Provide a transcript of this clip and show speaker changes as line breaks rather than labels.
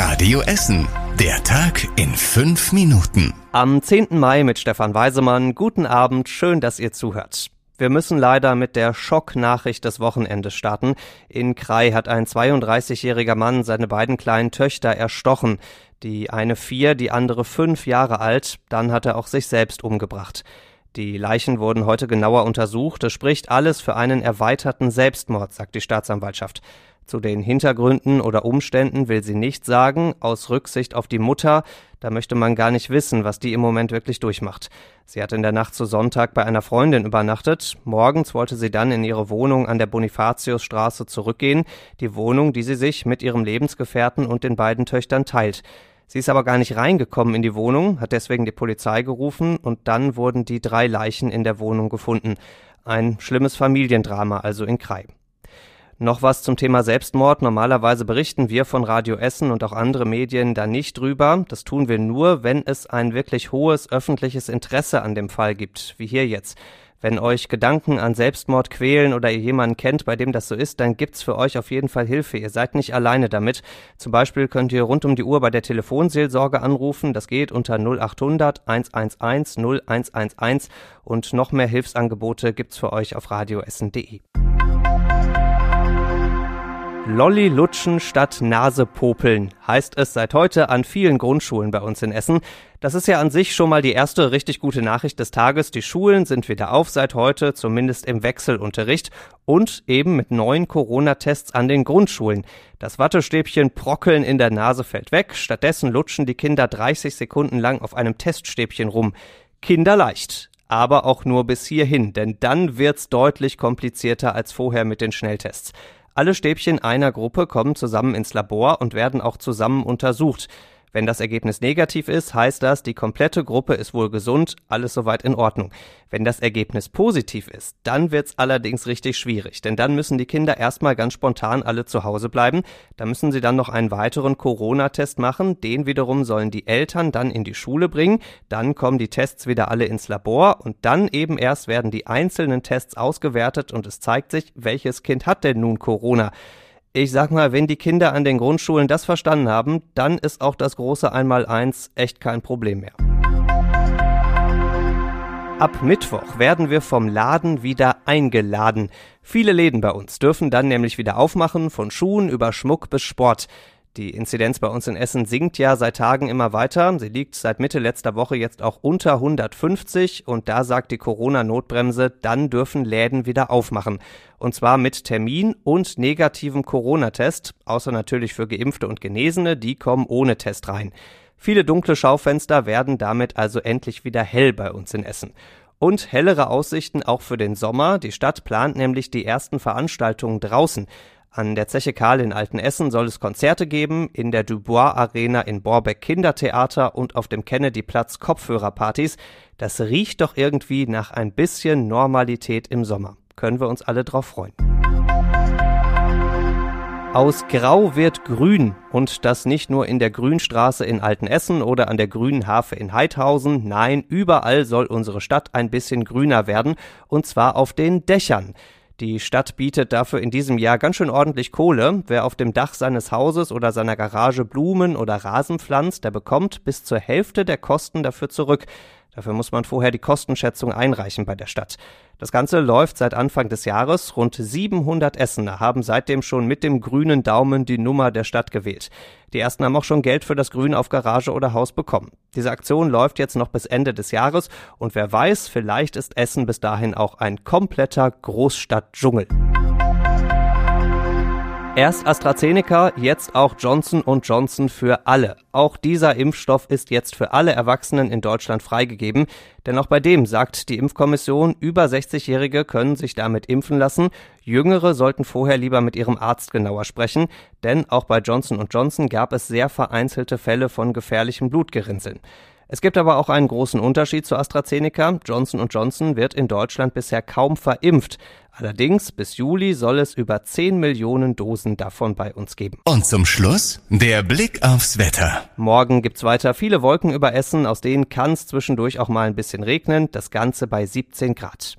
Radio Essen. Der Tag in fünf Minuten.
Am 10. Mai mit Stefan Weisemann. Guten Abend, schön, dass ihr zuhört. Wir müssen leider mit der Schocknachricht des Wochenendes starten. In Krai hat ein 32-jähriger Mann seine beiden kleinen Töchter erstochen. Die eine vier, die andere fünf Jahre alt. Dann hat er auch sich selbst umgebracht. Die Leichen wurden heute genauer untersucht. Es spricht alles für einen erweiterten Selbstmord, sagt die Staatsanwaltschaft. Zu den Hintergründen oder Umständen will sie nicht sagen, aus Rücksicht auf die Mutter, da möchte man gar nicht wissen, was die im Moment wirklich durchmacht. Sie hat in der Nacht zu Sonntag bei einer Freundin übernachtet. Morgens wollte sie dann in ihre Wohnung an der Bonifatiusstraße zurückgehen, die Wohnung, die sie sich mit ihrem Lebensgefährten und den beiden Töchtern teilt. Sie ist aber gar nicht reingekommen in die Wohnung, hat deswegen die Polizei gerufen und dann wurden die drei Leichen in der Wohnung gefunden. Ein schlimmes Familiendrama also in Krai. Noch was zum Thema Selbstmord. Normalerweise berichten wir von Radio Essen und auch andere Medien da nicht drüber. Das tun wir nur, wenn es ein wirklich hohes öffentliches Interesse an dem Fall gibt, wie hier jetzt. Wenn euch Gedanken an Selbstmord quälen oder ihr jemanden kennt, bei dem das so ist, dann gibt's für euch auf jeden Fall Hilfe. Ihr seid nicht alleine damit. Zum Beispiel könnt ihr rund um die Uhr bei der Telefonseelsorge anrufen. Das geht unter 0800 111 0111 und noch mehr Hilfsangebote gibt's für euch auf radioessen.de. Lolli lutschen statt Nase popeln heißt es seit heute an vielen Grundschulen bei uns in Essen. Das ist ja an sich schon mal die erste richtig gute Nachricht des Tages. Die Schulen sind wieder auf seit heute, zumindest im Wechselunterricht und eben mit neuen Corona-Tests an den Grundschulen. Das Wattestäbchen Brockeln in der Nase fällt weg. Stattdessen lutschen die Kinder 30 Sekunden lang auf einem Teststäbchen rum. Kinderleicht aber auch nur bis hierhin, denn dann wird's deutlich komplizierter als vorher mit den Schnelltests. Alle Stäbchen einer Gruppe kommen zusammen ins Labor und werden auch zusammen untersucht. Wenn das Ergebnis negativ ist, heißt das, die komplette Gruppe ist wohl gesund, alles soweit in Ordnung. Wenn das Ergebnis positiv ist, dann wird's allerdings richtig schwierig, denn dann müssen die Kinder erstmal ganz spontan alle zu Hause bleiben. Da müssen sie dann noch einen weiteren Corona-Test machen, den wiederum sollen die Eltern dann in die Schule bringen, dann kommen die Tests wieder alle ins Labor und dann eben erst werden die einzelnen Tests ausgewertet und es zeigt sich, welches Kind hat denn nun Corona. Ich sag mal, wenn die Kinder an den Grundschulen das verstanden haben, dann ist auch das große Einmaleins echt kein Problem mehr. Ab Mittwoch werden wir vom Laden wieder eingeladen. Viele Läden bei uns dürfen dann nämlich wieder aufmachen, von Schuhen über Schmuck bis Sport. Die Inzidenz bei uns in Essen sinkt ja seit Tagen immer weiter. Sie liegt seit Mitte letzter Woche jetzt auch unter 150 und da sagt die Corona-Notbremse, dann dürfen Läden wieder aufmachen. Und zwar mit Termin und negativem Corona-Test, außer natürlich für Geimpfte und Genesene, die kommen ohne Test rein. Viele dunkle Schaufenster werden damit also endlich wieder hell bei uns in Essen. Und hellere Aussichten auch für den Sommer. Die Stadt plant nämlich die ersten Veranstaltungen draußen. An der Zeche Karl in Altenessen soll es Konzerte geben, in der Dubois Arena in Borbeck Kindertheater und auf dem Kennedy-Platz Kopfhörerpartys. Das riecht doch irgendwie nach ein bisschen Normalität im Sommer. Können wir uns alle drauf freuen. Aus Grau wird Grün und das nicht nur in der Grünstraße in Altenessen oder an der Grünen Hafe in Heidhausen, nein, überall soll unsere Stadt ein bisschen grüner werden und zwar auf den Dächern. Die Stadt bietet dafür in diesem Jahr ganz schön ordentlich Kohle. Wer auf dem Dach seines Hauses oder seiner Garage Blumen oder Rasen pflanzt, der bekommt bis zur Hälfte der Kosten dafür zurück. Dafür muss man vorher die Kostenschätzung einreichen bei der Stadt. Das Ganze läuft seit Anfang des Jahres. Rund 700 Essener haben seitdem schon mit dem grünen Daumen die Nummer der Stadt gewählt. Die ersten haben auch schon Geld für das Grün auf Garage oder Haus bekommen. Diese Aktion läuft jetzt noch bis Ende des Jahres und wer weiß, vielleicht ist Essen bis dahin auch ein kompletter Großstadtdschungel. Erst AstraZeneca, jetzt auch Johnson Johnson für alle. Auch dieser Impfstoff ist jetzt für alle Erwachsenen in Deutschland freigegeben, denn auch bei dem sagt die Impfkommission, über 60-Jährige können sich damit impfen lassen. Jüngere sollten vorher lieber mit ihrem Arzt genauer sprechen, denn auch bei Johnson Johnson gab es sehr vereinzelte Fälle von gefährlichem Blutgerinnseln. Es gibt aber auch einen großen Unterschied zu AstraZeneca. Johnson Johnson wird in Deutschland bisher kaum verimpft. Allerdings bis Juli soll es über 10 Millionen Dosen davon bei uns geben.
Und zum Schluss der Blick aufs Wetter.
Morgen gibt's weiter viele Wolken über Essen, aus denen kann es zwischendurch auch mal ein bisschen regnen, das Ganze bei 17 Grad.